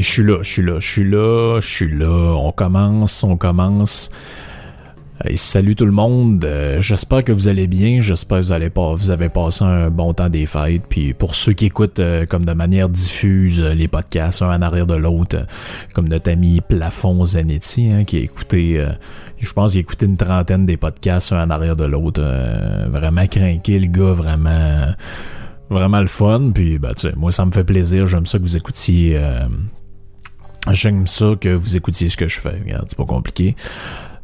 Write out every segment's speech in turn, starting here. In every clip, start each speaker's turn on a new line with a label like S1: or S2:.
S1: Je suis là, je suis là, je suis là, je suis là. On commence, on commence. salut tout le monde. Euh, j'espère que vous allez bien. J'espère que vous allez pas, vous avez passé un bon temps des fêtes. Puis pour ceux qui écoutent euh, comme de manière diffuse euh, les podcasts un en arrière de l'autre, comme notre ami Plafond Zanetti, hein, qui a écouté, je pense qu'il a écouté une trentaine des podcasts un en arrière de l'autre. vraiment craqué le gars, vraiment vraiment le fun. Puis, bah tu sais, moi, ça me fait plaisir. J'aime ça que vous écoutiez J'aime ça que vous écoutiez ce que je fais. Regarde, c'est pas compliqué.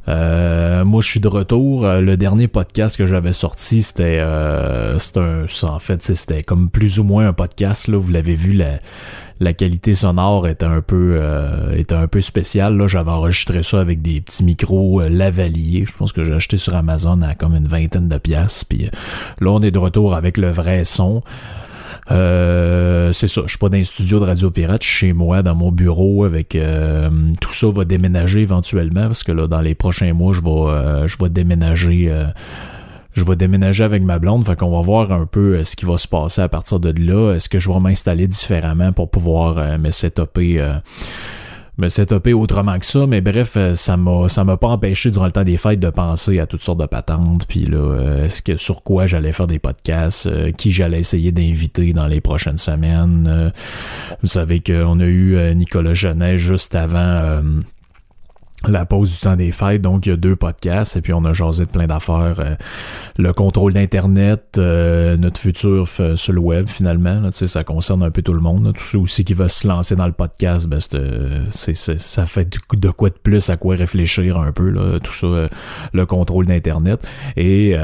S1: Euh, moi, je suis de retour. Euh, le dernier podcast que j'avais sorti, c'était, euh, un, en fait, c'était comme plus ou moins un podcast. Là, vous l'avez vu, la, qualité sonore était un peu, euh, était un peu spéciale. Là, j'avais enregistré ça avec des petits micros lavaliers. Je pense que j'ai acheté sur Amazon à comme une vingtaine de pièces. Puis là, on est de retour avec le vrai son. Euh, c'est ça, je suis pas dans un studio de Radio Pirate, je suis chez moi, dans mon bureau, avec euh, tout ça va déménager éventuellement, parce que là, dans les prochains mois, je vais euh, je vais déménager je vais déménager avec ma blonde, fait qu'on va voir un peu ce qui va se passer à partir de là. Est-ce que je vais m'installer différemment pour pouvoir me setuper me setuper autrement que ça, mais bref, euh, ça m'a ça m'a pas empêché durant le temps des fêtes de penser à toutes sortes de patentes, puis là, euh, est-ce que sur quoi j'allais faire des podcasts, euh, qui j'allais essayer d'inviter dans les prochaines semaines. vous savez qu'on a eu Nicolas Genet juste avant la pause du temps des fêtes, donc il y a deux podcasts et puis on a jasé de plein d'affaires. Euh, le contrôle d'Internet, euh, notre futur sur le web finalement, là, ça concerne un peu tout le monde. Tous ceux aussi qui veulent se lancer dans le podcast, ben, c'est, ça fait de quoi de plus à quoi réfléchir un peu, là, tout ça, euh, le contrôle d'Internet. Et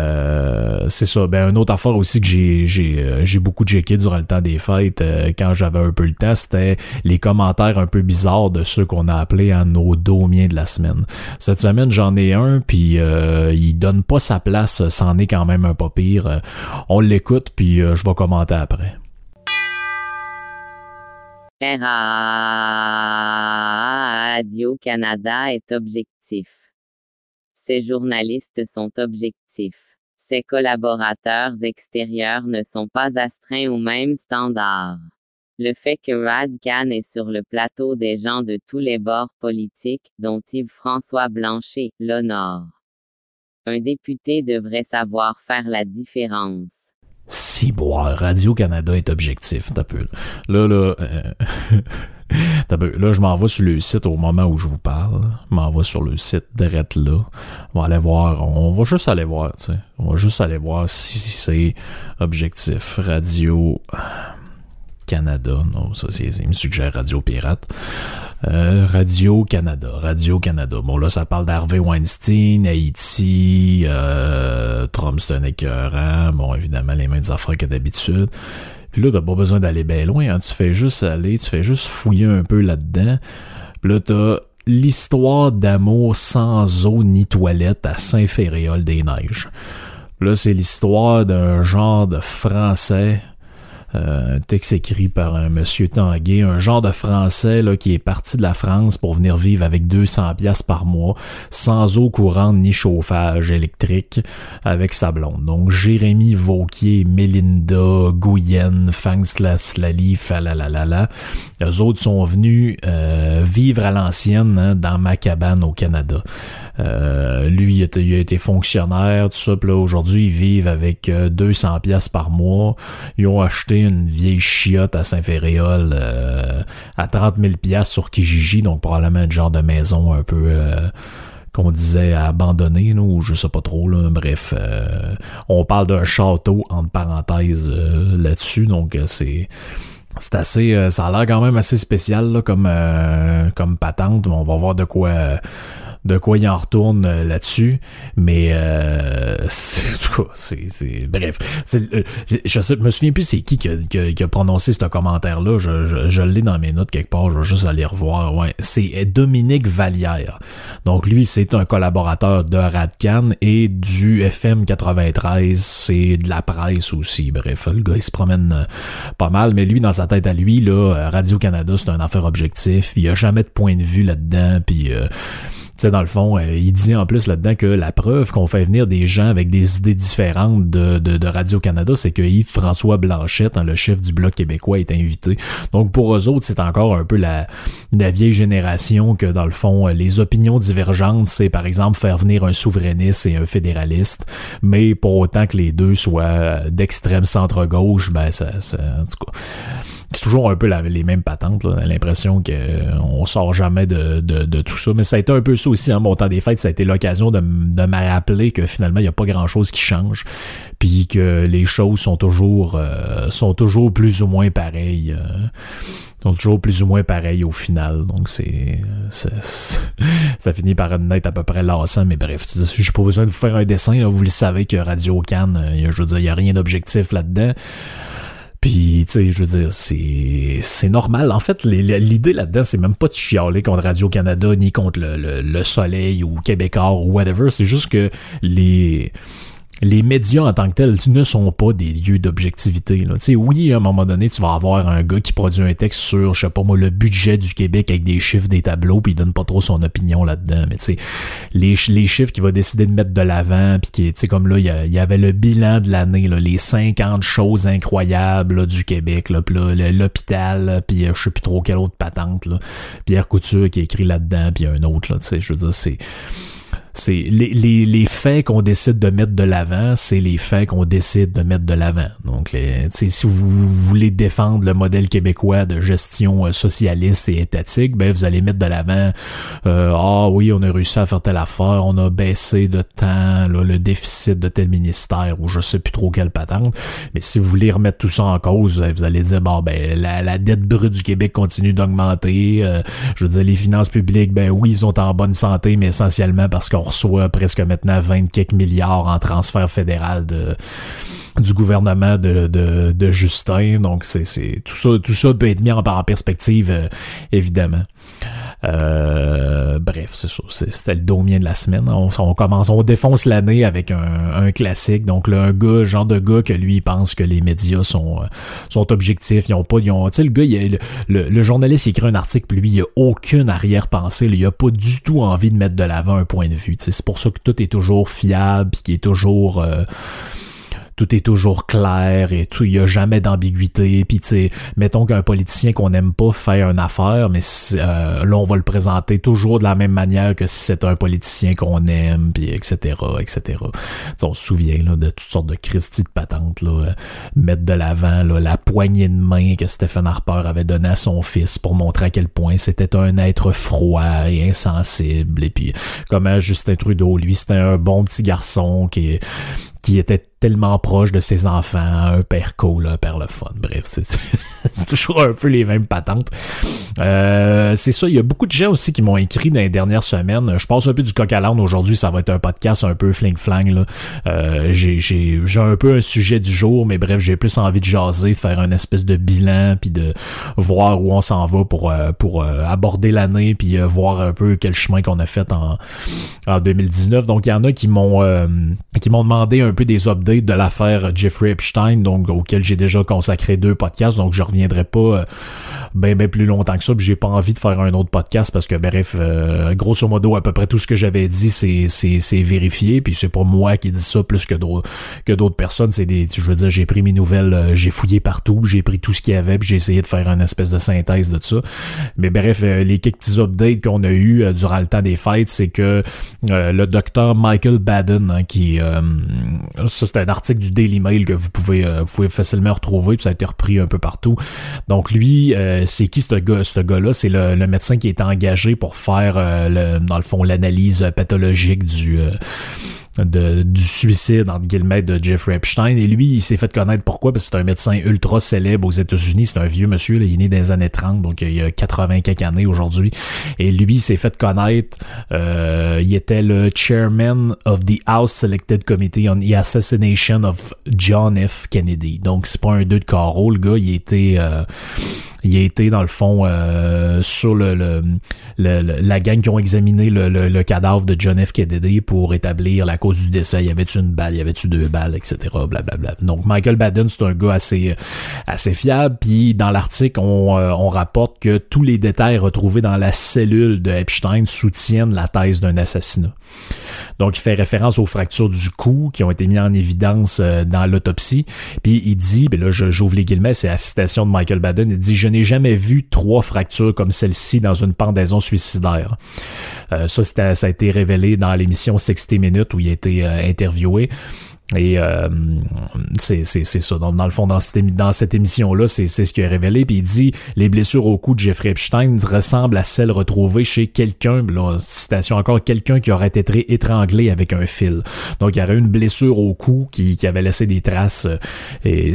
S1: c'est ça, ben une autre affaire aussi que j'ai, j'ai, beaucoup checké durant le temps des fêtes, quand j'avais un peu le temps, c'était les commentaires un peu bizarres de ceux qu'on a appelés en nos domiens de la semaine. Cette semaine, j'en ai un, puis euh, il donne pas sa place, c'en est quand même un pas pire. Euh, on l'écoute, puis euh, je vais commenter après.
S2: Radio-Canada est objectif. Ses journalistes sont objectifs. Ses collaborateurs extérieurs ne sont pas astreints aux mêmes standards. Le fait que Rad Khan est sur le plateau des gens de tous les bords politiques, dont Yves-François Blanchet, l'honore. Un député devrait savoir faire la différence.
S1: Si, boire, Radio-Canada est objectif, t'as peu. Là, là, euh, là, je m'en vais sur le site au moment où je vous parle. Je m'en vais sur le site direct là. On va aller voir, on va juste aller voir. On va juste aller voir si c'est objectif. Radio Canada. Non, ça, c'est, il me suggère Radio Pirate. Euh, Radio Canada. Radio Canada. Bon, là, ça parle d'Harvey Weinstein, Haïti, euh, Trump, c'est un écœurant. Bon, évidemment, les mêmes affaires que d'habitude. Puis là, t'as pas besoin d'aller bien loin. Hein. Tu fais juste aller, tu fais juste fouiller un peu là-dedans. Puis là, t'as l'histoire d'amour sans eau ni toilette à Saint-Féréol-des-Neiges. Là, c'est l'histoire d'un genre de Français euh, un texte écrit par un monsieur Tanguay, un genre de français là, qui est parti de la France pour venir vivre avec 200 pièces par mois, sans eau courante ni chauffage électrique, avec sa blonde. Donc Jérémy Vauquier, Mélinda, Guyenne, Fang Slali, Falalalala, eux autres sont venus euh, vivre à l'ancienne hein, dans ma cabane au Canada. Euh, lui, il a, été fonctionnaire, tout ça. Puis là, aujourd'hui, ils vivent avec 200 euh, pièces par mois. Ils ont acheté une vieille chiotte à Saint-Féréol euh, à 30 000 pièces sur Kijiji, donc probablement un genre de maison un peu qu'on disait abandonné, ou je sais pas trop. Là. Bref, on parle d'un château entre parenthèses là-dessus, donc c'est c'est assez ça a l'air quand même assez spécial comme comme patente on va voir de quoi de quoi il en retourne euh, là-dessus. Mais euh, c'est, bref. Euh, je, sais, me souviens plus c'est qui qui a, prononcé ce commentaire-là. Je, je, je l'ai dans mes notes quelque part. Je vais juste aller revoir. Ouais, c'est Dominique Vallière. Donc lui, c'est un collaborateur de Radcan et du FM 93. C'est de la presse aussi. Bref, le gars il se promène euh, pas mal. Mais lui, dans sa tête à lui, là, Radio Canada, c'est un affaire objectif. Il y a jamais de point de vue là-dedans. Puis sais, dans le fond, euh, il dit en plus là-dedans que la preuve qu'on fait venir des gens avec des idées différentes de, de, Radio-Canada, c'est que Yves-François Blanchette, hein, le chef du Bloc québécois, est invité. Donc pour eux autres, c'est encore un peu la, la vieille génération que, dans le fond, euh, les opinions divergentes, c'est par exemple faire venir un souverainiste et un fédéraliste, mais pour autant que les deux soient euh, d'extrême centre-gauche, ben ça, ça, en tout cas c'est toujours un peu les mêmes patentes. L'impression qu'on sort jamais de, de, tout ça. Mais ça a été un peu ça aussi, en hein, mon temps des fêtes. Ça a été l'occasion de, de me rappeler que finalement, il n'y a pas grand-chose qui change. Puis que les choses sont toujours, euh, sont toujours plus ou moins pareilles. Euh, sont toujours plus ou moins pareilles au final. Donc c'est ça finit par être à peu près lassant, mais bref, je n'ai pas besoin de vous faire un dessin, vous le savez que Radio Cannes, euh, je veux dire, il n'y a rien d'objectif là-dedans. Puis, tu sais, je veux dire, c'est, c'est normal. En fait, l'idée là-dedans, c'est même pas de chialer contre Radio-Canada, ni contre le, le Soleil ou Québécois ou whatever. C'est juste que les les médias en tant que tels ne sont pas des lieux d'objectivité. Tu sais, oui, à un moment donné, tu vas avoir un gars qui produit un texte sur, je sais pas moi, le budget du Québec avec des chiffres, des tableaux, puis il donne pas trop son opinion là-dedans. Mais tu les, les chiffres qu'il va décider de mettre de l'avant, puis qui, tu sais, comme là, il y, avait le bilan de l'année, les 50 choses incroyables du Québec, là, puis l'hôpital, puis je sais plus trop quelle autre patente, là. Pierre Couture qui écrit là-dedans, puis un autre, là, tu sais, je veux dire, c'est c'est les, les, les, faits qu'on décide de mettre de l'avant, c'est les faits qu'on décide de mettre de l'avant. Donc, si vous, voulez défendre le modèle québécois de gestion euh, socialiste et étatique, ben vous allez mettre de l'avant. Euh, ah oui, on a réussi à faire telle affaire, on a baissé de temps le déficit de tel ministère ou je sais plus trop quelle patente. Mais si vous voulez remettre tout ça en cause, vous allez dire bon ben la, la dette brute du Québec continue d'augmenter. Euh, je veux dire les finances publiques, ben oui, ils sont en bonne santé, mais essentiellement parce qu'on reçoit presque maintenant 20 quelques milliards en transfert fédéral de du gouvernement de, de, Justin. Donc c'est, tout ça, tout ça peut être mis en, perspective, euh, évidemment. Euh, bref, c'est ça. C'était le domien de la semaine. On, commence, on défonce l'année avec un, classique. Donc là, un gars, genre de gars que lui il pense que les médias sont euh, sont objectifs. Ils ont pas, ils ont, tu sais, le gars, il, le, le, journaliste il écrit un article, puis lui, il a aucune arrière-pensée. Il a pas du tout envie de mettre de l'avant un point de vue. C'est pour ça que tout est toujours fiable, puis qui est toujours euh, tout est toujours clair et tout, il y a jamais d'ambiguïté. Puis tu sais, mettons qu'un politicien qu'on n'aime pas fait une affaire, mais euh, là on va le présenter toujours de la même manière que si c'était un politicien qu'on aime, puis etc. etc. on se souvient là, de toutes sortes de Christie de patentes là, euh, mettre de l'avant la poignée de main que Stephen Harper avait donnée à son fils pour montrer à quel point c'était un être froid et insensible. Et puis comment Justin Trudeau, lui, c'était un bon petit garçon qui qui était tellement proche de ses enfants, un père cool, un père le fun. Bref, c'est toujours un peu les mêmes patentes. Euh, c'est ça, il y a beaucoup de gens aussi qui m'ont écrit dans les dernières semaines. Je pense un peu du coq à l'âne aujourd'hui, ça va être un podcast un peu fling-flang. Euh, j'ai un peu un sujet du jour, mais bref, j'ai plus envie de jaser, faire une espèce de bilan, puis de voir où on s'en va pour, euh, pour euh, aborder l'année, puis voir un peu quel chemin qu'on a fait en, en 2019. Donc, il y en a qui m'ont qui m'ont demandé un peu des updates de l'affaire Jeffrey Epstein, donc auquel j'ai déjà consacré deux podcasts, donc je reviendrai pas euh, ben ben plus longtemps que ça, puis j'ai pas envie de faire un autre podcast parce que bref, euh, grosso modo à peu près tout ce que j'avais dit c'est c'est c'est vérifié, puis c'est pas moi qui dis ça plus que d'autres que d'autres personnes, c'est des je veux dire j'ai pris mes nouvelles, euh, j'ai fouillé partout, j'ai pris tout ce qu'il y avait, puis j'ai essayé de faire une espèce de synthèse de ça. Mais bref, les quelques petits updates qu'on a eu durant le temps des fêtes, c'est que le docteur Michael Baden hein, qui ça c'était un article du Daily Mail que vous pouvez, euh, vous pouvez facilement retrouver, puis ça a été repris un peu partout. Donc lui, euh, c'est qui ce gars, ce gars-là? C'est le, médecin qui est engagé pour faire, euh, le, dans le fond, l'analyse pathologique du de, du suicide, entre guillemets, de Jeffrey Epstein. Et lui, il s'est fait connaître pourquoi? Parce que c'est un médecin ultra célèbre aux États-Unis. C'est un vieux monsieur, là, il est né dans les années 30, donc il y a 80 quelques années aujourd'hui. Et lui, il s'est fait connaître, euh, il était le chairman of the House Selected Committee on the Assassination of John F. Kennedy. Donc, c'est pas un deux de carreau, le gars, il était... Euh, il a été dans le fond euh, sur le, le, la gang qui ont examiné le, le, cadavre de John F. Kennedy pour établir la cause du décès. Il y avait-tu une balle, il y avait-tu deux balles, etc. Blablabla. Donc Michael Baden, c'est un gars assez assez fiable. Puis dans l'article, on, euh, on rapporte que tous les détails retrouvés dans la cellule de Epstein soutiennent la thèse d'un assassinat. Donc, il fait référence aux fractures du cou qui ont été mises en évidence euh, dans l'autopsie. Puis il dit, ben là, j'ouvre les guillemets, c'est la citation de Michael Baden, il dit, je n'ai jamais vu trois fractures comme celle-ci dans une pendaison suicidaire. Euh, ça, ça a été révélé dans l'émission 60 Minutes où il a été euh, interviewé. Et euh, c'est ça. Donc, dans le fond, dans cette, dans émission-là, c'est ce qu'il a révélé. Puis il dit les blessures au cou de Jeffrey Epstein ressemblent à celles retrouvées chez quelqu'un, citation encore, quelqu'un qui aurait été étranglé avec un fil. Donc, il y aurait une blessure au cou qui, qui avait laissé des traces euh, et,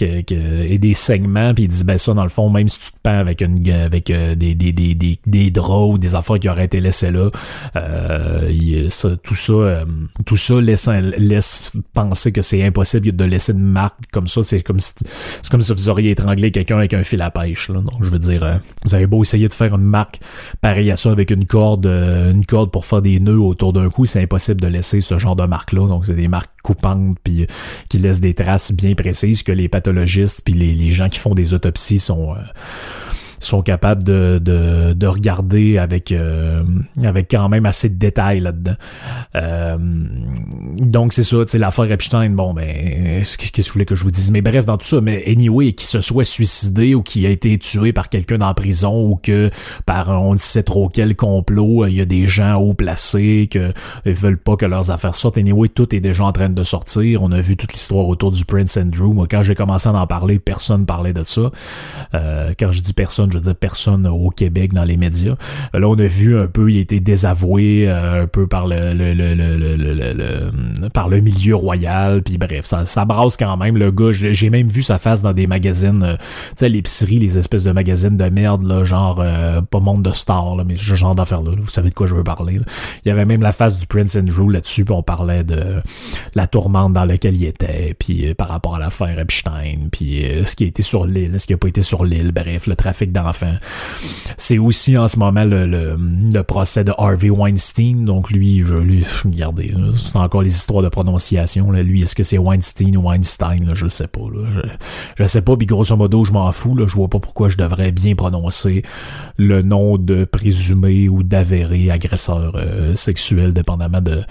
S1: et, des segments. Puis il dit ben ça, dans le fond, même si tu te pends avec, une, avec euh, des, des, des, des, des des affaires qui auraient été laissées là, euh, ça, tout ça, tout ça laisse, laisse penser que c'est impossible de laisser une marque comme ça. C'est comme si c'est comme si vous auriez étranglé quelqu'un avec un fil à pêche. Là. Donc je veux dire, euh, vous avez beau essayer de faire une marque pareille à ça avec une corde, euh, une corde pour faire des nœuds autour d'un cou, c'est impossible de laisser ce genre de marque-là. Donc c'est des marques coupantes puis euh, qui laissent des traces bien précises que les pathologistes puis les, les gens qui font des autopsies sont sont capables de, de, de regarder avec, euh, avec quand même assez de détails là-dedans. Euh, donc c'est ça, tu sais, l'affaire Epstein, bon, ben, qu'est-ce que vous voulez que je vous dise? Mais bref, dans tout ça, mais anyway, qui se soit suicidé ou qui a été tué par quelqu'un en prison ou que par on ne sait trop quel complot, il y a des gens haut placés que ils veulent pas que leurs affaires sortent. Anyway, tout est déjà en train de sortir. On a vu toute l'histoire autour du Prince Andrew. Moi, quand j'ai commencé à en parler, personne parlait de ça. Euh, quand je dis personne, je veux dire personne au Québec dans les médias. Là, on a vu un peu, il a été désavoué euh, un peu par le, le, le, le, par le milieu royal, puis bref, ça, ça brasse quand même. Le gars, j'ai même vu sa face dans des magazines, euh, tu sais, l'épicerie, les espèces de magazines de merde, là, genre euh, pas monde de stars, là, mais ce genre d'affaires-là. Vous savez de quoi je veux parler. Il y avait même la face du Prince Andrew là-dessus, puis on parlait de la tourmente dans laquelle il était, puis par rapport à l'affaire Epstein, puis ce qui a été sur l'île, ce qui a pas été sur l'île, bref, le trafic c'est aussi en ce moment le, procès de Harvey Weinstein. Donc lui, je lui, regardez, c'est encore les histoires de prononciation. Lui, est-ce que c'est Weinstein ou Weinstein? Je le sais pas. Je, je sais pas, puis grosso modo, je m'en fous. Là. Je vois pas pourquoi je devrais bien prononcer le nom de présumé ou d'avéré agresseur euh, sexuel, dépendamment de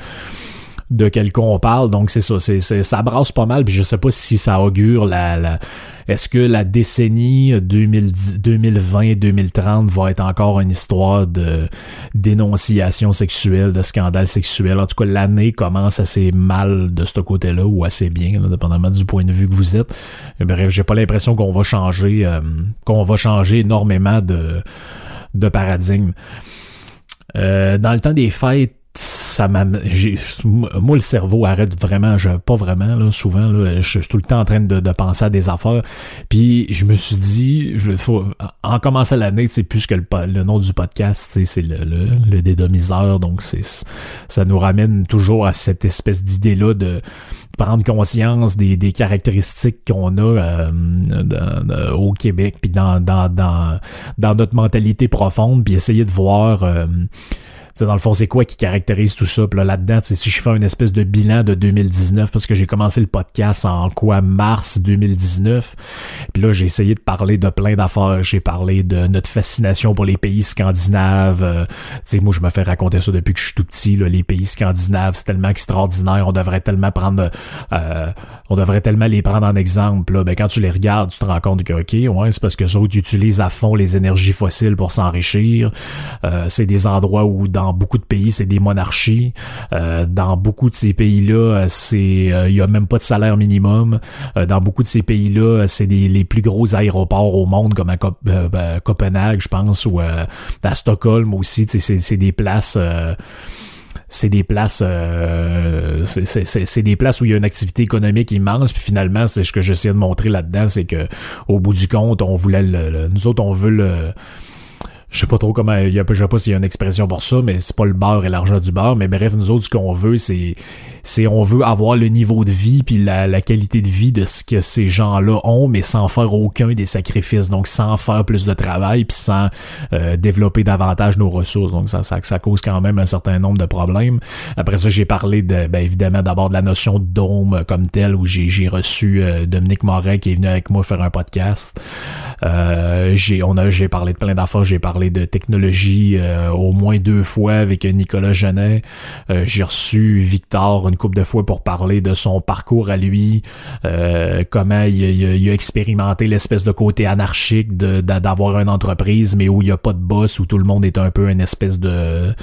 S1: de quel on parle. Donc c'est ça, c'est, ça brasse pas mal. Puis je sais pas si ça augure la, est-ce que la décennie 2020-2030 va être encore une histoire de dénonciation sexuelle, de scandale sexuel? En tout cas, l'année commence assez mal de ce côté-là ou assez bien, dépendamment du point de vue que vous êtes. Bref, j'ai pas l'impression qu'on va changer, euh, qu'on va changer énormément de, de paradigme. Euh, dans le temps des fêtes, ça m'a moi le cerveau arrête vraiment je pas vraiment là souvent là je, suis tout le temps en train de, penser à des affaires. Puis je me suis dit je faut en commençant l'année c'est plus que le, nom du podcast c'est le, le, le dédomiseur. Donc c'est ça nous ramène toujours à cette espèce d'idée là de prendre conscience des, des caractéristiques qu'on a euh, au Québec puis dans, dans, dans, dans notre mentalité profonde puis essayer de voir euh, dans le fond, c'est quoi qui caractérise tout ça? Puis là, là-dedans, si je fais une espèce de bilan de 2019, parce que j'ai commencé le podcast en quoi, mars 2019, puis là, j'ai essayé de parler de plein d'affaires. J'ai parlé de notre fascination pour les pays scandinaves. Euh, tu sais, moi, je me fais raconter ça depuis que je suis tout petit. Là, les pays scandinaves, c'est tellement extraordinaire. On devrait tellement prendre... Euh, on devrait tellement les prendre en exemple. Là. Ben, quand tu les regardes, tu te rends compte que, OK, ouais, c'est parce que ça, utilisent à fond les énergies fossiles pour s'enrichir. Euh, c'est des endroits où, dans beaucoup de pays, c'est des monarchies. Euh, dans beaucoup de ces pays-là, c'est il y a même pas de salaire minimum. Euh, dans beaucoup de ces pays-là, c'est les plus gros aéroports au monde, comme à ben, Copenhague, je pense, ou à Stockholm aussi. C'est des places c'est des places euh, c'est des places où il y a une activité économique immense puis finalement c'est ce que j'essaie de montrer là-dedans c'est que au bout du compte on voulait le, nous autres on veut le je sais pas trop comment, il y a, je sais pas s'il y a une expression pour ça, mais c'est pas le beurre et l'argent du beurre, mais bref, nous autres, ce qu'on veut, c'est, c'est, on veut avoir le niveau de vie puis la, la qualité de vie de ce que ces gens-là ont, mais sans faire aucun des sacrifices, donc sans faire plus de travail puis sans euh, développer davantage nos ressources, donc ça, ça, ça cause quand même un certain nombre de problèmes. Après ça, j'ai parlé de, ben évidemment, d'abord de la notion de dôme comme telle, où j'ai, j'ai reçu euh, Dominique Moret qui est venu avec moi faire un podcast. Euh, j'ai, on a, j'ai parlé de plein d'affaires, j'ai parlé de technologie euh, au moins deux fois avec Nicolas Genet. Euh, j'ai reçu Victor une couple de fois pour parler de son parcours à lui, euh, comment il, a expérimenté l'espèce de côté anarchique de, d'avoir une entreprise, mais où il n'y a pas de boss, où tout le monde est un peu une espèce de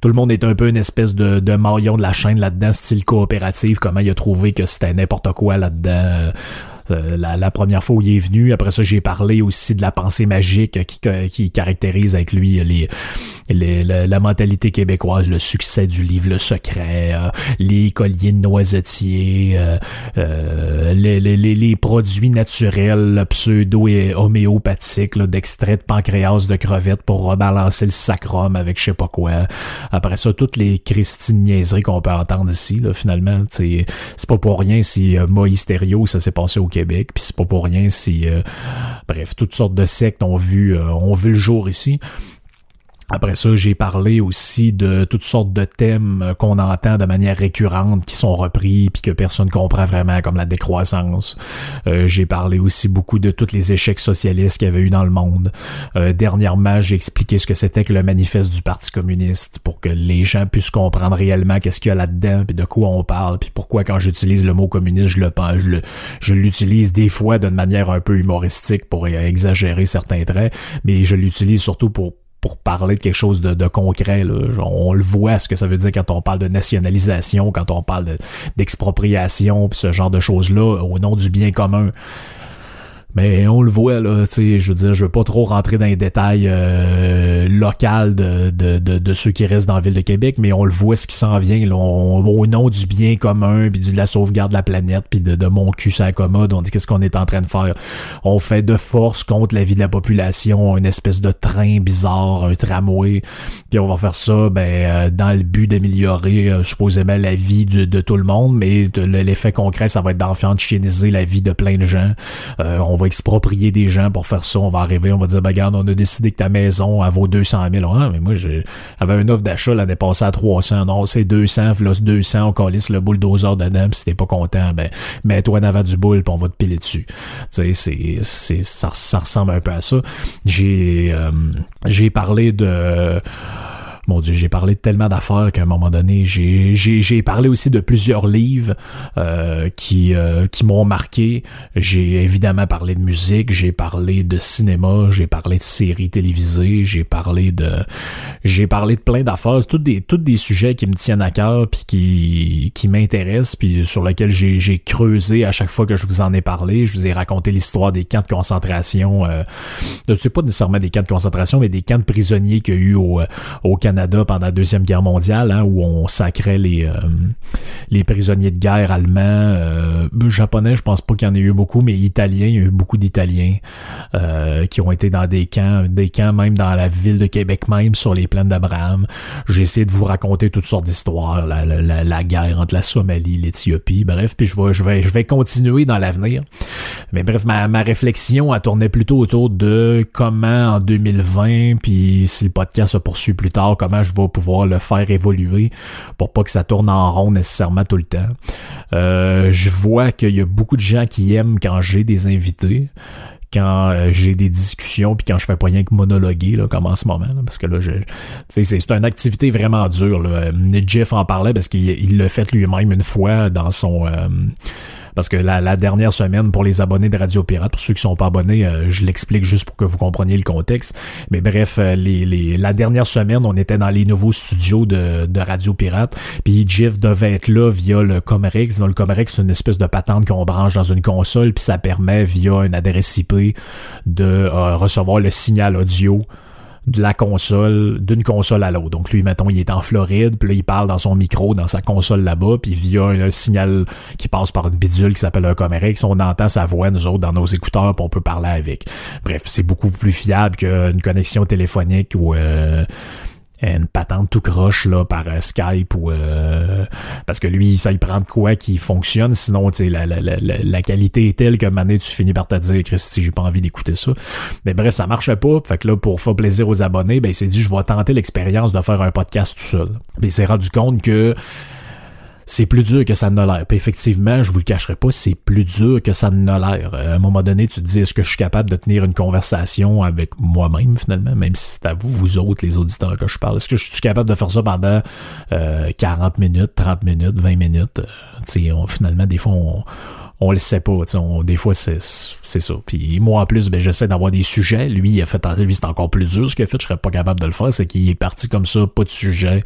S1: tout le monde est un peu une espèce de, de de la chaîne là-dedans, style coopérative, comment il a trouvé que c'était n'importe quoi là-dedans. Euh, la, première fois où il est venu. Après ça, j'ai parlé aussi de la pensée magique qui, qui caractérise avec lui les, la, mentalité québécoise, le succès du livre Le Secret, euh, les colliers de noisetiers, euh, euh, les, produits naturels pseudo et homéopathiques d'extrait de pancréas de crevettes pour rebalancer le sacrum avec je sais pas quoi. Après ça, toutes les christines niaiseries qu'on peut entendre ici, là, finalement, c'est pas pour rien si Moïse ça s'est passé au Québec, puis c'est pas pour rien si bref, toutes sortes de sectes ont vu ont vu le jour ici. Après ça, j'ai parlé aussi de toutes sortes de thèmes qu'on entend de manière récurrente, qui sont repris puis que personne comprend vraiment, comme la décroissance. Euh, j'ai parlé aussi beaucoup de tous les échecs socialistes qu'il y avait eu dans le monde. Euh, dernièrement, j'ai expliqué ce que c'était que le manifeste du Parti communiste pour que les gens puissent comprendre réellement qu'est-ce qu'il y a là-dedans puis de quoi on parle puis pourquoi quand j'utilise le mot communiste, je le je l'utilise des fois d'une manière un peu humoristique pour exagérer certains traits, mais je l'utilise surtout pour pour parler de quelque chose de, concret. Là. on le voit ce que ça veut dire quand on parle de nationalisation, quand on parle d'expropriation, puis ce genre de choses-là, au nom du bien commun. Mais on le voit, là, tu je veux dire, je veux pas trop rentrer dans les détails euh, locaux de, de, de, ceux qui restent dans la ville de Québec, mais on le voit ce qui s'en vient, là, au nom du bien commun, puis de la sauvegarde de la planète, puis de, de mon cul ça commode, on dit qu'est-ce qu'on est en train de faire. On fait de force contre la vie de la population, une espèce de train bizarre, un tramway, puis on va faire ça ben, euh, dans le but d'améliorer euh, supposément la vie de, de tout le monde, mais l'effet concret, ça va être d'enfantiniser la vie de plein de gens. Euh, on va exproprier des gens pour faire ça. On va arriver, on va dire, ben, regarde, on a décidé que ta maison, elle vaut 200 000. Ah, mais moi, j'avais un offre d'achat l'année passée à 300. Non, c'est 200, là, 200, on calisse le bulldozer dedans, pis si t'es pas content, ben, mets-toi en avant du boule, puis on va te piler dessus. Tu sais, c'est, c'est, ça, ça ressemble un peu à ça. J'ai, euh, j'ai parlé de, mon Dieu, j'ai parlé de tellement d'affaires qu'à un moment donné, j'ai, parlé aussi de plusieurs livres euh, qui, euh, qui m'ont marqué. J'ai évidemment parlé de musique, j'ai parlé de cinéma, j'ai parlé de séries télévisées, j'ai parlé de j'ai parlé de plein d'affaires, toutes des toutes des sujets qui me tiennent à cœur puis qui qui m'intéressent puis sur lesquels j'ai, creusé à chaque fois que je vous en ai parlé. Je vous ai raconté l'histoire des camps de concentration. Euh, sais pas nécessairement des camps de concentration, mais des camps de prisonniers qu'il y a eu au, au Canada pendant la Deuxième Guerre mondiale, hein, où on sacrait les, euh, les prisonniers de guerre allemands, euh, japonais, je pense pas qu'il y en ait eu beaucoup, mais italiens, il y a eu beaucoup d'Italiens euh, qui ont été dans des camps, des camps même dans la ville de Québec même, sur les plaines d'Abraham. J'ai essayé de vous raconter toutes sortes d'histoires, la, la, la, guerre entre la Somalie, l'Éthiopie, bref, puis je vais, je vais, je vais continuer dans l'avenir. Mais bref, ma, ma réflexion a tourné plutôt autour de comment en 2020, puis si le podcast se poursuit plus tard, comment je vais pouvoir le faire évoluer pour pas que ça tourne en rond nécessairement tout le temps. Euh, je vois qu'il y a beaucoup de gens qui aiment quand j'ai des invités quand euh, j'ai des discussions puis quand je fais pas rien que monologuer là, comme en ce moment parce que là c'est une activité vraiment dure là. Jeff en parlait parce qu'il l'a fait lui-même une fois dans son euh, parce que la, dernière semaine, pour les abonnés de Radio Pirate, pour ceux qui sont pas abonnés, euh, je l'explique juste pour que vous compreniez le contexte. Mais bref, euh, la dernière semaine, on était dans les nouveaux studios de, Radio Pirate. Puis Jeff devait être là via le Comerex. Dans le Comerex, c'est une espèce de patente qu'on branche dans une console, puis ça permet via une adresse IP de euh, recevoir le signal audio de la console, d'une console à l'autre. Donc lui, mettons, il est en Floride, puis là, il parle dans son micro, dans sa console là-bas, puis via un, signal qui passe par une bidule qui s'appelle un Comerex, on entend sa voix, nous autres, dans nos écouteurs, puis on peut parler avec. Bref, c'est beaucoup plus fiable qu'une connexion téléphonique ou... Euh, une patente tout croche là par euh, Skype ou euh, parce que lui ça il prend de quoi qui fonctionne. Sinon la, la, la, la, qualité est telle que mané tu finis par te dire Christy j'ai pas envie d'écouter ça. Mais bref ça marchait pas. Fait que là pour faire plaisir aux abonnés ben il s'est dit je vais tenter l'expérience de faire un podcast tout seul. Mais il s'est rendu compte que c'est plus dur que ça ne l'air. Puis effectivement, je vous le cacherai pas, c'est plus dur que ça ne l'air. À un moment donné, tu te dis, est-ce que je suis capable de tenir une conversation avec moi-même, finalement, même si c'est à vous, vous autres, les auditeurs que je parle? Est-ce que je suis capable de faire ça pendant euh, 40 minutes, 30 minutes, 20 minutes? Euh, finalement, des fois, on on le sait pas. des fois, c'est ça. Puis moi, en plus, ben, j'essaie d'avoir des sujets. Lui, il a fait, lui, c'est encore plus dur. Ce qu'il a fait, je serais pas capable de le faire. C'est qu'il est parti comme ça, pas de sujet.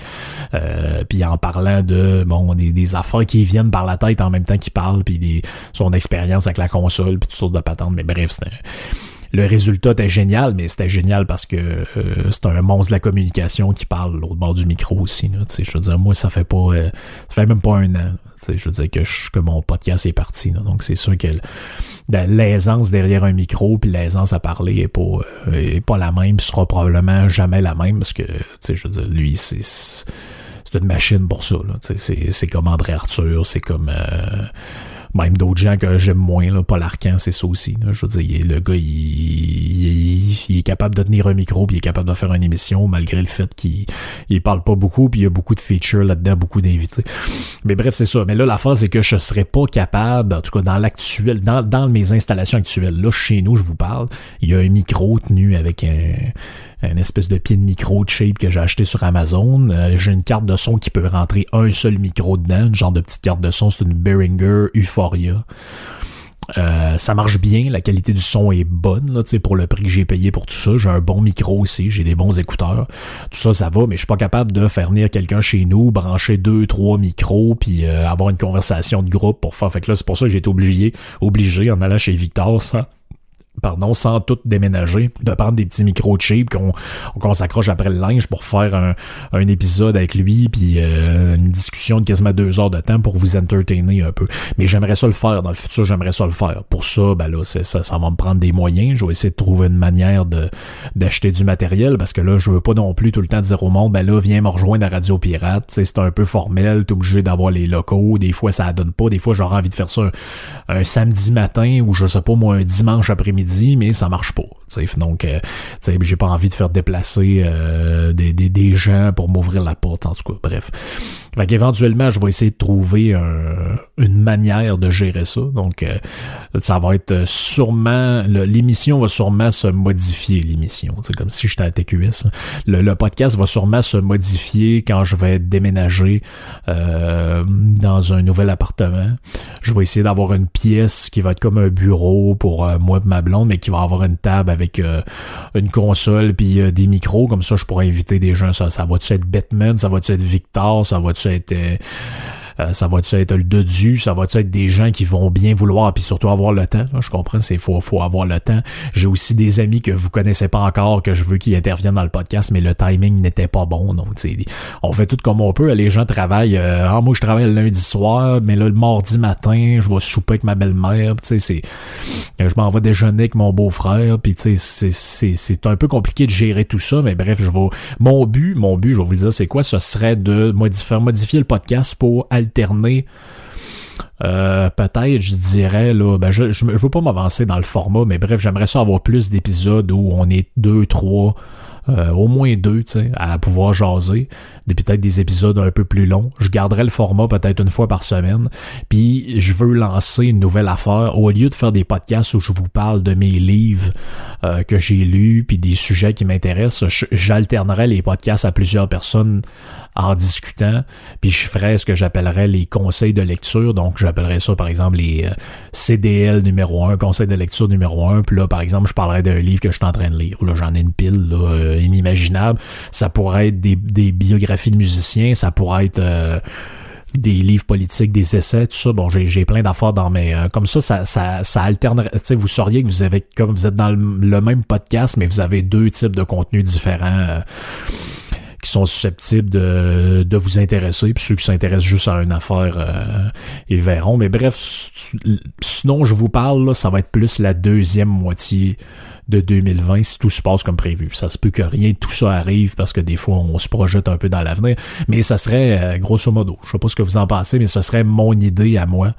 S1: Euh, puis en parlant de, bon, des, affaires qui viennent par la tête en même temps qu'il parle, puis son expérience avec la console, puis toutes sortes de patentes. Mais bref, c'est le résultat était génial, mais c'était génial parce que euh, c'est un monstre de la communication qui parle l'autre bord du micro aussi. Là, je veux dire, moi, ça fait pas euh, ça fait même pas un an. Je veux dire que, je, que mon podcast est parti. Donc c'est sûr que l'aisance derrière un micro puis l'aisance à parler est pas, euh, est pas la même, sera probablement jamais la même parce que je veux dire, lui, c'est c'est une machine pour ça. C'est comme André Arthur, c'est comme même d'autres gens que j'aime moins, là, Paul Arcan, c'est ça aussi. Je veux dire, le gars, il, est capable de tenir un micro, puis il est capable de faire une émission, malgré le fait qu'il il parle pas beaucoup, puis il y a beaucoup de features là-dedans, beaucoup d'invités. Mais bref, c'est ça. Mais là, la phase, c'est que je serais pas capable, en tout cas dans l'actuel, dans, dans mes installations actuelles, là, chez nous, je vous parle, il y a un micro tenu avec un une espèce de pied de micro cheap que j'ai acheté sur Amazon. Euh, j'ai une carte de son qui peut rentrer un seul micro dedans, une genre de petite carte de son, c'est une Behringer Euphoria. Euh, ça marche bien, la qualité du son est bonne là, pour le prix que j'ai payé pour tout ça. J'ai un bon micro aussi, j'ai des bons écouteurs. Tout ça, ça va, mais je suis pas capable de faire venir quelqu'un chez nous, brancher deux, trois micros, puis euh, avoir une conversation de groupe pour faire. Fait que là, c'est pour ça que j'ai été obligé, obligé en allant chez Victor, ça, pardon, sans tout déménager, de prendre des petits micros cheap qu'on qu'on s'accroche après le linge pour faire un, un épisode avec lui, puis euh, une discussion de quasiment deux heures de temps pour vous entertainer un peu. Mais j'aimerais ça le faire dans le futur, j'aimerais ça le faire. Pour ça, ben là, ça, ça va me prendre des moyens. Je vais essayer de trouver une manière de d'acheter du matériel parce que là, je veux pas non plus tout le temps dire au monde, ben là, viens me rejoindre à Radio Pirate. C'est un peu formel, t'es obligé d'avoir les locaux. Des fois, ça donne pas. Des fois, j'aurais envie de faire ça un, un samedi matin ou je sais pas moi un dimanche après-midi mais ça marche pas. Donc, euh, j'ai pas envie de faire déplacer euh, des, des, des, gens pour m'ouvrir la porte, en tout cas. Bref. Fait qu'éventuellement, je vais essayer de trouver une manière de gérer ça. Donc, euh, ça va être sûrement... L'émission va sûrement se modifier, l'émission. C'est comme si j'étais à TQS. Le, podcast va sûrement se modifier quand je vais déménager euh, dans un nouvel appartement. Je vais essayer d'avoir une pièce qui va être comme un bureau pour euh, moi et ma blonde, mais qui va avoir une table avec une console puis des micros. Comme ça, je pourrais inviter des gens. Ça, ça va-tu être Batman? Ça va-tu être Victor? Ça va-tu être euh, euh, ça va être le dodu, ça va être des gens qui vont bien vouloir, puis surtout avoir le temps. je comprends, c'est faut, faut avoir le temps. J'ai aussi des amis que vous connaissez pas encore, que je veux qu'ils interviennent dans le podcast, mais le timing n'était pas bon. Donc, on fait tout comme on peut. Les gens travaillent. Euh, ah, moi, je travaille le lundi soir, mais là, le mardi matin, je vais souper avec ma belle-mère. C'est, je m'en vais déjeuner avec mon beau-frère. Puis, c'est un peu compliqué de gérer tout ça, mais bref, je vais. Mon but, mon but, je vais vous dire, c'est quoi? Ce serait de modifier, modifier le podcast pour alterner euh, peut-être, je dirais, là, ben je, veux pas m'avancer dans le format, mais bref, j'aimerais ça avoir plus d'épisodes où on est deux, trois, euh, au moins deux, tu sais, à pouvoir jaser. Des peut-être des épisodes un peu plus longs. Je garderai le format peut-être une fois par semaine. Puis je veux lancer une nouvelle affaire. Au lieu de faire des podcasts où je vous parle de mes livres euh, que j'ai lus, puis des sujets qui m'intéressent, j'alternerai les podcasts à plusieurs personnes en discutant, puis je ferais ce que j'appellerais les conseils de lecture. Donc, j'appellerais ça, par exemple, les euh, CDL numéro 1, conseil de lecture numéro 1. Puis là, par exemple, je parlerais d'un livre que je suis en train de lire. Là, j'en ai une pile là, euh. Ça pourrait être des, biographies de musiciens, ça pourrait être... Euh, des livres politiques, des essais, tout ça. Bon, j'ai plein d'affaires dans mes... Euh, comme ça, ça, ça, ça alterne... Tu vous sauriez que vous avez... Comme vous êtes dans le, même podcast, mais vous avez deux types de contenus différents. Sont susceptibles de, de vous intéresser, puis ceux qui s'intéressent juste à une affaire, euh, ils verront. Mais bref, sinon je vous parle, là, ça va être plus la deuxième moitié de 2020 si tout se passe comme prévu. Ça se peut que rien de tout ça arrive parce que des fois on se projette un peu dans l'avenir, mais ça serait euh, grosso modo. Je sais pas ce que vous en pensez, mais ce serait mon idée à moi.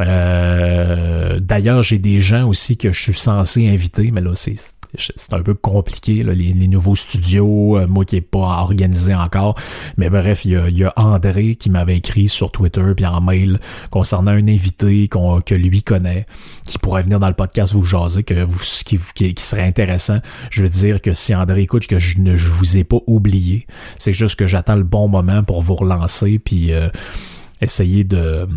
S1: Euh, d'ailleurs, j'ai des gens aussi que je suis censé inviter, mais là, c'est c'est un peu compliqué, les, nouveaux studios, euh, moi qui n'ai pas organisé encore. Mais bref, il y a, André qui m'avait écrit sur Twitter puis en mail concernant un invité que lui connaît, qui pourrait venir dans le podcast vous jaser, que vous, qui, serait intéressant. Je veux dire que si André écoute que je ne vous ai pas oublié, c'est juste que j'attends le bon moment pour vous relancer puis euh, essayer de,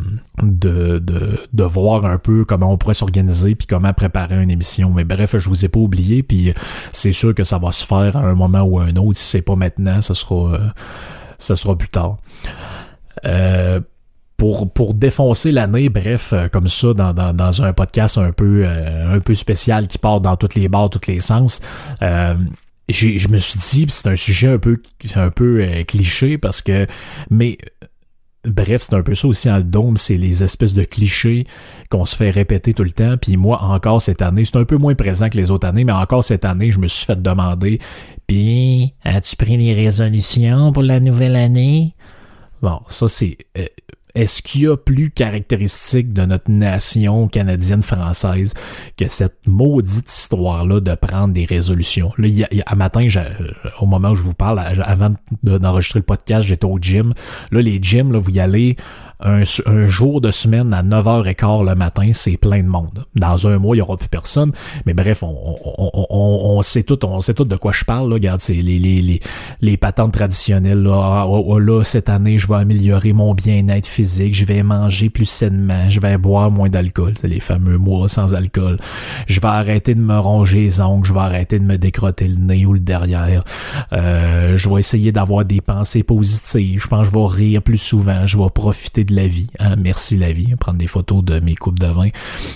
S1: de, de, voir un peu comment on pourrait s'organiser puis comment préparer une émission. Mais bref, je vous ai pas oublié puis c'est sûr que ça va se faire à un moment ou à un autre. Si c'est pas maintenant, ce sera, ça sera plus tard. Euh, pour, pour défoncer l'année, bref, euh, comme ça, dans, dans, un podcast un peu, euh, un peu spécial qui part dans toutes les barres, tous les sens, je me suis dit, c'est un sujet un peu, un peu cliché parce que, mais Bref, c'est un peu ça aussi en le dôme, c'est les espèces de clichés qu'on se fait répéter tout le temps. Puis moi, encore cette année, c'est un peu moins présent que les autres années, mais encore cette année, je me suis fait demander, puis, as-tu pris les résolutions pour la nouvelle année? Bon, ça c'est... Euh, est-ce qu'il y a plus caractéristique de notre nation canadienne-française que cette maudite histoire-là de prendre des résolutions? Là, il y a, à matin, au moment où je vous parle, avant d'enregistrer le podcast, j'étais au gym. Là, les gyms, là, vous y allez un, jour de semaine à 9h15 le matin, c'est plein de monde. Dans un mois, il n'y aura plus personne. Mais bref, on, on, on, sait tout, on sait tout de quoi je parle. Là. Regarde, c'est les, les, les, les patentes traditionnelles. Là. Ah, oh, oh, là, cette année, je vais améliorer mon bien-être physique. Je vais manger plus sainement. Je vais boire moins d'alcool. C'est les fameux mois sans alcool. Je vais arrêter de me ronger les ongles. Je vais arrêter de me décrotter le nez ou le derrière. Euh, je vais essayer d'avoir des pensées positives. Je pense que je vais rire plus souvent. Je vais profiter de la vie. Hein? Merci la vie. Prendre des photos de mes coupes de vin.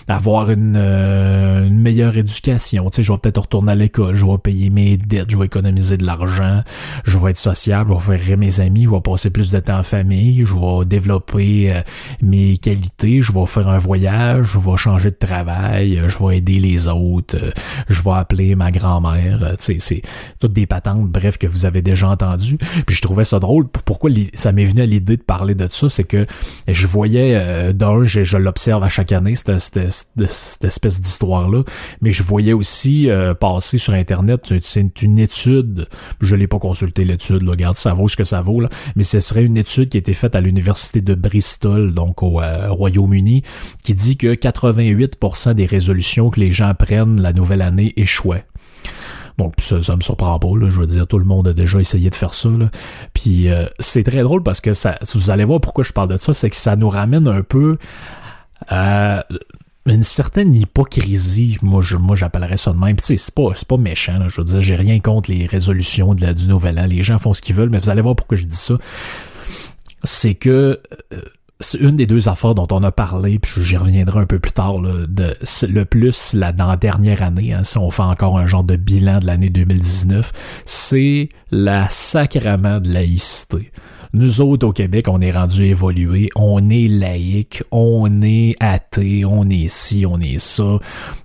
S1: Avoir une, euh, une meilleure éducation. Tu sais, je vais peut-être retourner à l'école. Je vais payer mes dettes. Je vais économiser de l'argent. Je vais être sociable. Je vais faire mes amis. Je vais passer plus de temps en famille. Je vais développer euh, mes qualités. Je vais faire un voyage. Je vais changer de travail. Je vais aider les autres. je vais appeler ma grand-mère. Tu sais, c'est toutes des patentes, bref, que vous avez déjà entendu. Puis je trouvais ça drôle. Pourquoi ça m'est venu à l'idée de parler de ça, c'est que et je voyais, euh, d'un, je, l'observe à chaque année, cette espèce d'histoire-là, mais je voyais aussi euh, passer sur Internet, c'est une étude, je l'ai pas consulté l'étude, regarde, ça vaut ce que ça vaut, là, mais ce serait une étude qui a été faite à l'université de Bristol, donc au euh, Royaume-Uni, qui dit que 88% des résolutions que les gens prennent la nouvelle année échouaient. Donc ça, ça me surprend pas, là, je veux dire, tout le monde a déjà essayé de faire ça. Là. Puis euh, c'est très drôle parce que ça, vous allez voir pourquoi je parle de ça, c'est que ça nous ramène un peu à une certaine hypocrisie, moi je moi j'appellerais ça de même. Puis c'est pas c'est pas méchant, là, je veux dire, j'ai rien contre les résolutions du nouvel an. Les gens font ce qu'ils veulent, mais vous allez voir pourquoi je dis ça. C'est que euh, une des deux affaires dont on a parlé, puis j'y reviendrai un peu plus tard, de, le plus là, dans la dernière année, hein, si on fait encore un genre de bilan de l'année 2019, c'est la sacrament de laïcité. Nous autres au Québec, on est rendu évolué, on est laïque, on est athée, on est ci, on est ça.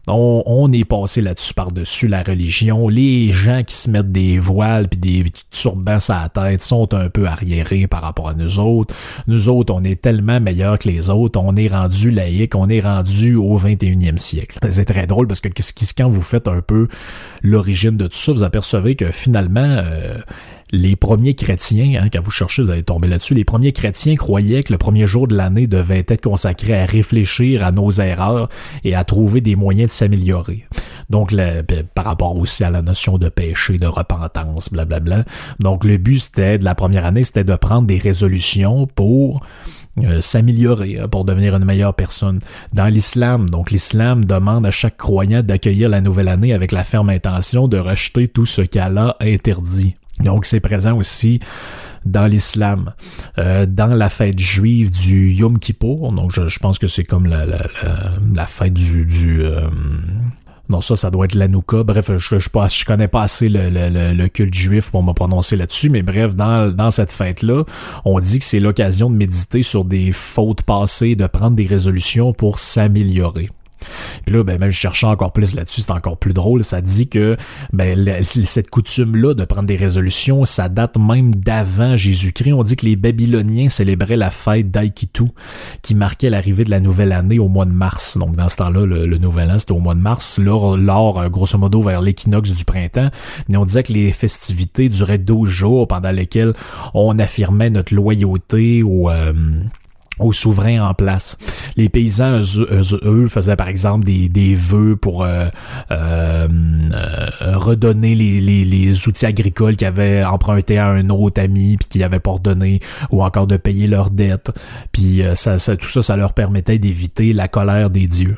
S1: On, est passé là-dessus par-dessus la religion. Les gens qui se mettent des voiles puis des turbans à la tête sont un peu arriérés par rapport à nous autres. Nous autres, on est tellement meilleurs que les autres. On est rendu laïque, on est rendu au 21e siècle. C'est très drôle parce que quand vous faites un peu l'origine de tout ça, vous apercevez que finalement, euh, les premiers chrétiens, hein, quand vous cherchez, vous allez tomber là-dessus, les premiers chrétiens croyaient que le premier jour de l'année devait être consacré à réfléchir à nos erreurs et à trouver des moyens de s'améliorer. Donc, par rapport aussi à la notion de péché, de repentance, blablabla. Donc, le but, c'était, de la première année, c'était de prendre des résolutions pour euh, s'améliorer hein, pour devenir une meilleure personne. Dans l'islam, donc l'islam demande à chaque croyant d'accueillir la nouvelle année avec la ferme intention de rejeter tout ce qu'Allah interdit. Donc c'est présent aussi dans l'islam, euh, dans la fête juive du Yom Kippur. Donc je, pense que c'est comme la, la, la, fête du, du euh, non, ça, ça doit être l'Anouka. Bref, je, je, je, connais pas assez le, le, le culte juif pour me prononcer là-dessus, mais bref, dans, dans cette fête-là, on dit que c'est l'occasion de méditer sur des fautes passées, de prendre des résolutions pour s'améliorer. Puis là, ben, même cherchant encore plus là-dessus, c'est encore plus drôle. Ça dit que ben, cette coutume-là de prendre des résolutions, ça date même d'avant Jésus-Christ. On dit que les Babyloniens célébraient la fête d'Aikitu, qui marquait l'arrivée de la nouvelle année au mois de mars. Donc dans ce temps-là, le, nouvel an, c'était au mois de mars, lors, lors euh, grosso modo vers l'équinoxe du printemps. Mais on disait que les festivités duraient 12 jours pendant lesquels on affirmait notre loyauté au... Euh, aux souverains en place. Les paysans, eux, faisaient par exemple des, des vœux pour euh, euh, euh, redonner les, les, les, outils agricoles qu'ils avaient empruntés à un autre ami puis qu'ils avaient pas redonné, ou encore de payer leurs dettes. Puis ça, ça, tout ça, ça leur permettait d'éviter la colère des dieux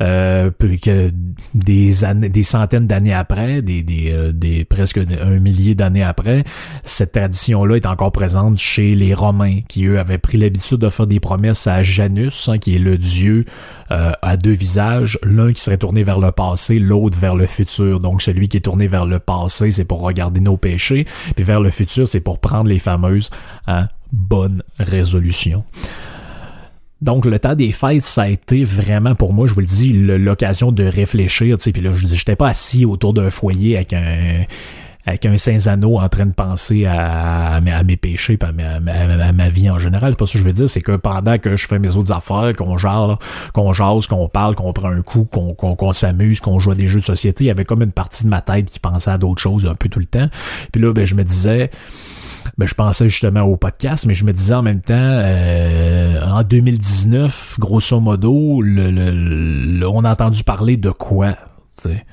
S1: euh, que des centaines d'années après, euh, des presque un millier d'années après, cette tradition-là est encore présente chez les Romains, qui eux avaient pris l'habitude de faire des promesses à Janus, hein, qui est le dieu euh, à deux visages, l'un qui serait tourné vers le passé, l'autre vers le futur. Donc celui qui est tourné vers le passé, c'est pour regarder nos péchés, puis vers le futur, c'est pour prendre les fameuses hein, bonnes résolutions. Donc, le temps des fêtes, ça a été vraiment pour moi, je vous le dis, l'occasion de réfléchir. Puis là, je dis, j'étais pas assis autour d'un foyer avec un avec un Saint-Anneau en train de penser à, mes péchés à, à, ma vie en général. C'est pas ça que je veux dire, c'est que pendant que je fais mes autres affaires, qu'on jase, qu'on jase, qu'on parle, qu'on prend un coup, qu'on qu'on s'amuse, qu'on joue à des jeux de société, il y avait comme une partie de ma tête qui pensait à d'autres choses un peu tout le temps. Puis là, ben, je me disais, ben, je pensais justement au podcast, mais je me disais en même temps, euh, en 2019, grosso modo, le, le, on a entendu parler de quoi? T'sais?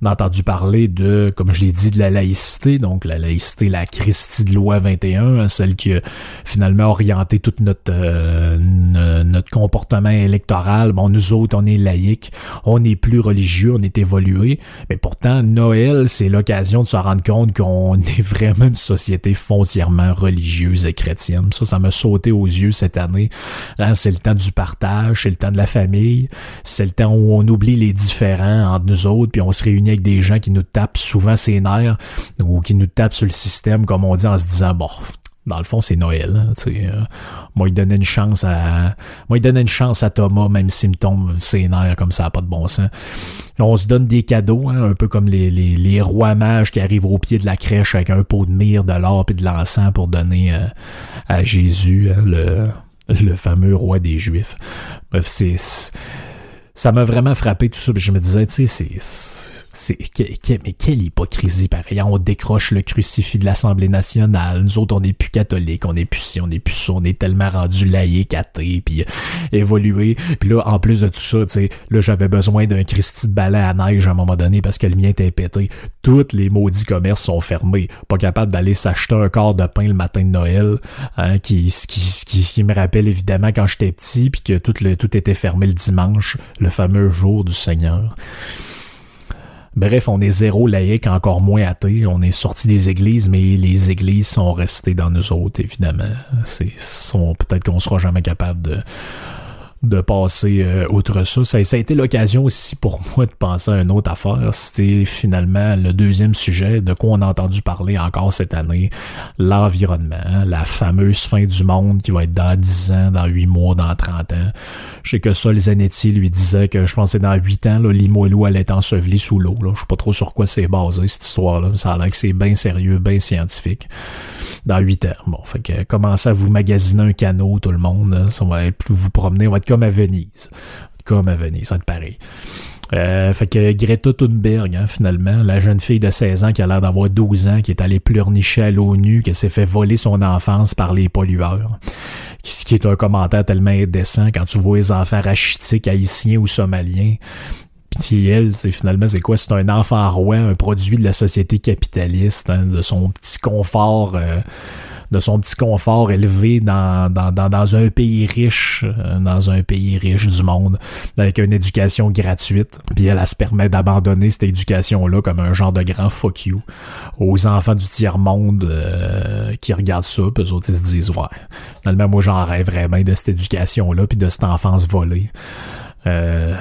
S1: On a entendu parler de, comme je l'ai dit, de la laïcité, donc la laïcité, la Christie de loi 21, hein, celle qui a finalement orienté tout notre euh, notre comportement électoral. Bon, nous autres, on est laïcs, on est plus religieux, on est évolué, mais pourtant, Noël, c'est l'occasion de se rendre compte qu'on est vraiment une société foncièrement religieuse et chrétienne. Ça, ça m'a sauté aux yeux cette année. Hein, c'est le temps du partage, c'est le temps de la famille, c'est le temps où on oublie les différents entre nous autres, puis on se réunit avec des gens qui nous tapent souvent ses nerfs ou qui nous tapent sur le système, comme on dit, en se disant, bon, dans le fond, c'est Noël. Hein, euh, moi, il donnait une chance à. Moi, il donnait une chance à Thomas, même s'il me tombe ses nerfs comme ça, pas de bon sens. On se donne des cadeaux, hein, un peu comme les, les, rois mages qui arrivent au pied de la crèche avec un pot de myrrhe, de l'or et de l'encens pour donner euh, à Jésus, hein, le, le fameux roi des Juifs. Bref, c'est. Ça m'a vraiment frappé tout ça. Je me disais, tu sais, c'est c'est mais quelle hypocrisie pareil. On décroche le crucifix de l'Assemblée nationale. Nous autres, on n'est plus catholiques, on n'est plus ci, on n'est plus ça, on est tellement rendu laïque, athée, puis évolué. Puis là, en plus de tout ça, tu sais, là, j'avais besoin d'un Christy de balai à neige à un moment donné parce que le mien était pété. Tous les maudits commerces sont fermés. Pas capable d'aller s'acheter un quart de pain le matin de Noël, hein, qui, qui, qui, qui, me rappelle évidemment quand j'étais petit, puis que tout, tout était fermé le dimanche, le fameux jour du Seigneur. Bref, on est zéro laïque, encore moins athée. On est sorti des églises, mais les églises sont restées dans nous autres, évidemment. C'est, peut-être qu'on sera jamais capable de, de passer euh, outre ça. ça. a été l'occasion aussi pour moi de penser à une autre affaire. C'était finalement le deuxième sujet de quoi on a entendu parler encore cette année. L'environnement, la fameuse fin du monde qui va être dans 10 ans, dans 8 mois, dans 30 ans. Je sais que Sol Zanetti lui disait que je pensais dans 8 ans, Limoilou allait être enseveli sous l'eau. Je sais pas trop sur quoi c'est basé cette histoire-là. Ça a l'air que c'est bien sérieux, bien scientifique. Dans 8 ans. Bon, fait que commencez à vous magasiner un canot, tout le monde. Ça va être plus vous promener, on va comme à Venise. Comme à Venise, ça pareil. Euh, fait que Greta Thunberg, hein, finalement, la jeune fille de 16 ans qui a l'air d'avoir 12 ans, qui est allée pleurnicher à l'ONU, qui s'est fait voler son enfance par les pollueurs. Ce qui est un commentaire tellement indécent quand tu vois les enfants rachitiques, haïtiens ou somaliens. Puis elle, c'est finalement, c'est quoi? C'est un enfant roi, un produit de la société capitaliste, hein, de son petit confort. Euh, de son petit confort élevé dans, dans, dans, un pays riche, euh, dans un pays riche du monde, avec une éducation gratuite. Puis elle, elle se permet d'abandonner cette éducation-là comme un genre de grand fuck you aux enfants du tiers-monde euh, qui regardent ça, puis eux autres, ils se disent, ouais, finalement, moi, j'en rêverais bien de cette éducation-là, puis de cette enfance volée. Euh,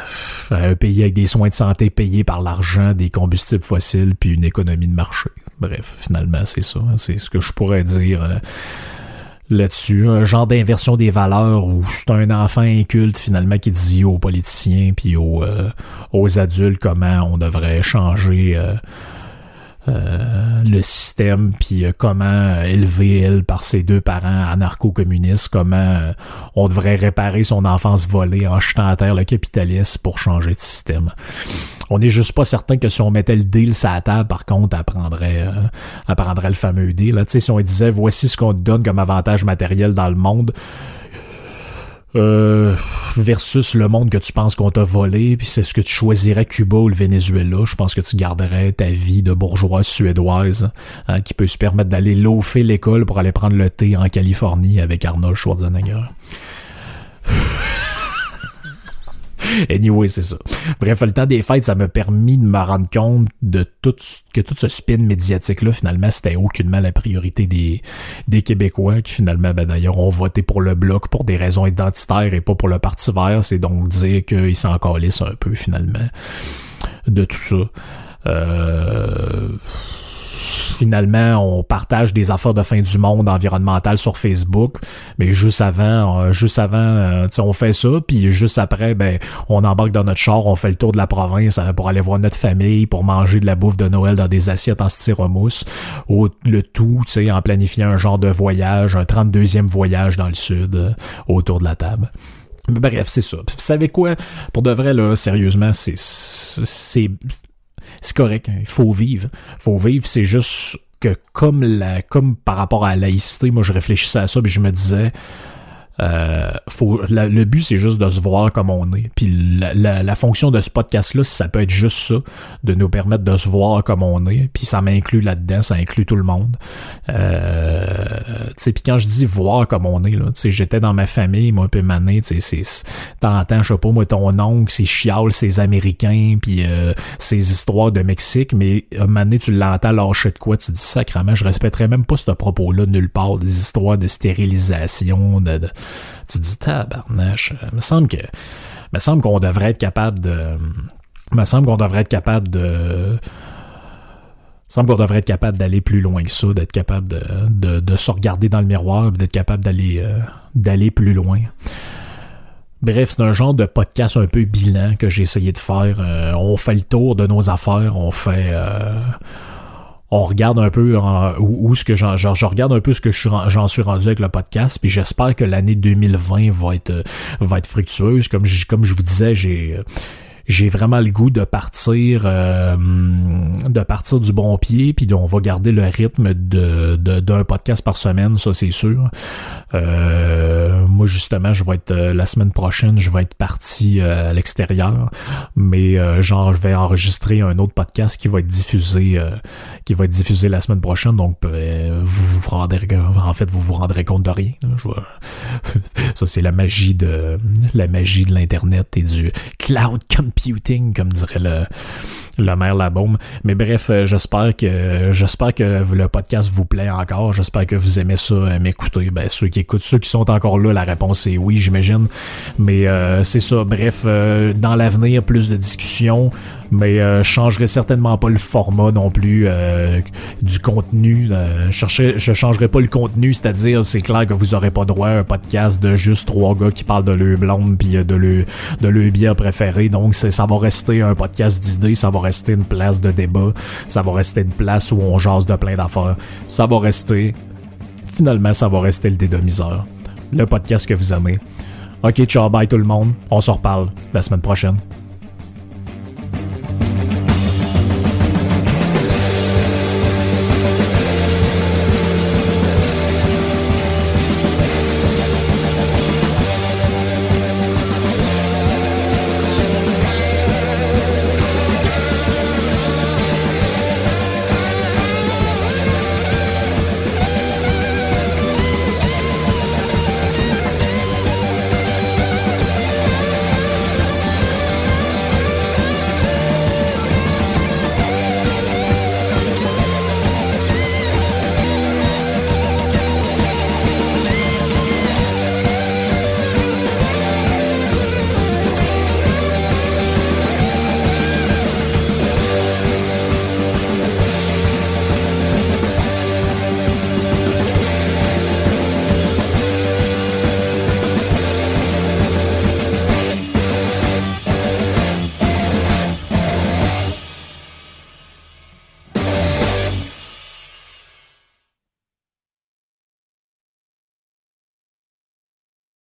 S1: un pays avec des soins de santé payés par l'argent des combustibles fossiles puis une économie de marché. Bref, finalement, c'est ça. C'est ce que je pourrais dire euh, là-dessus. Un genre d'inversion des valeurs où c'est un enfant inculte finalement qui dit aux politiciens puis aux, euh, aux adultes comment on devrait changer euh, le système, puis euh, comment élever elle par ses deux parents anarcho-communistes, comment euh, on devrait réparer son enfance volée en jetant à terre le capitalisme pour changer de système. On n'est juste pas certain que si on mettait le deal sur la table, par contre, elle prendrait, le fameux deal. Là. si on disait voici ce qu'on te donne comme avantage matériel dans le monde, euh, versus le monde que tu penses qu'on t'a volé, puis c'est ce que tu choisirais Cuba ou le Venezuela. Je pense que tu garderais ta vie de bourgeoise suédoise hein, qui peut se permettre d'aller loafer l'école pour aller prendre le thé en Californie avec Arnold Schwarzenegger. anyway, c'est ça. Bref, le temps des fêtes, ça m'a permis de me rendre compte de tout que tout ce spin médiatique-là, finalement, c'était aucunement la priorité des, des Québécois qui, finalement, ben, d'ailleurs, ont voté pour le Bloc pour des raisons identitaires et pas pour le Parti vert. C'est donc dire qu'ils s'en calissent un peu, finalement, de tout ça. Euh finalement, on partage des affaires de fin du monde environnemental sur Facebook, mais juste avant, euh, juste avant, euh, on fait ça, puis juste après, ben, on embarque dans notre char, on fait le tour de la province euh, pour aller voir notre famille, pour manger de la bouffe de Noël dans des assiettes en styromousse, ou le tout, tu sais, en planifiant un genre de voyage, un 32e voyage dans le sud, autour de la table. Bref, c'est ça. Vous savez quoi? Pour de vrai, là, sérieusement, c'est, c'est, correct, hein. il faut vivre. faut vivre, c'est juste que comme la comme par rapport à la laïcité, moi je réfléchissais à ça puis je me disais euh, faut, le but, c'est juste de se voir comme on est. Puis la, la, fonction de ce podcast-là, ça peut être juste ça, de nous permettre de se voir comme on est. Puis ça m'inclut là-dedans, ça inclut tout le monde. Euh, puis quand je dis voir comme on est, là, j'étais dans ma famille, moi, puis mané, t'entends, je sais pas, moi, ton oncle, c'est chial, c'est américain, puis euh, ces histoires de Mexique, mais à mané, tu l'entends lâcher de quoi, tu dis sacrément, je respecterais même pas ce propos-là nulle part, des histoires de stérilisation, de tu dis tabarnache, euh, me semble que me semble qu'on devrait être capable de me semble qu'on devrait être capable de semble qu'on devrait être capable d'aller plus loin que ça, d'être capable de, de, se regarder dans le miroir, d'être capable d'aller euh, d'aller plus loin. Bref, c'est un genre de podcast un peu bilan que j'ai essayé de faire. Euh, on fait le tour de nos affaires, on fait on regarde un peu où, j'en, je regarde un peu ce que j'en suis rendu avec le podcast puis j'espère que l'année 2020 va être va être fructueuse. Comme comme je vous disais j'ai j'ai vraiment le goût de partir euh, de partir du bon pied puis on va garder le rythme de d'un podcast par semaine ça c'est sûr. Euh, moi justement je vais être euh, la semaine prochaine je vais être parti à l'extérieur mais genre je vais enregistrer un autre podcast qui va être diffusé qui va être diffusé la semaine prochaine donc vous vous rendrez en fait vous vous rendrez compte de rien ça c'est la magie de la magie de l'internet et du cloud computing computing, comme dirait le, le maire Labaume. Mais bref, euh, j'espère que j'espère que le podcast vous plaît encore. J'espère que vous aimez ça, euh, m'écouter. Ben, ceux qui écoutent, ceux qui sont encore là, la réponse est oui, j'imagine. Mais euh, c'est ça. Bref, dans l'avenir, plus de discussions. Mais je changerai certainement pas le format non plus du contenu. je, je changerai pas le contenu, c'est-à-dire c'est clair que vous aurez pas droit à un podcast de juste trois gars qui parlent de leur blonde puis de leur de leur bière préférée. Donc ça va rester un podcast d'idées, ça va rester une place de débat, ça va rester une place où on jase de plein d'affaires. Ça va rester, finalement, ça va rester le dédomiseur. Le podcast que vous aimez. Ok, ciao, bye tout le monde. On se reparle la semaine prochaine.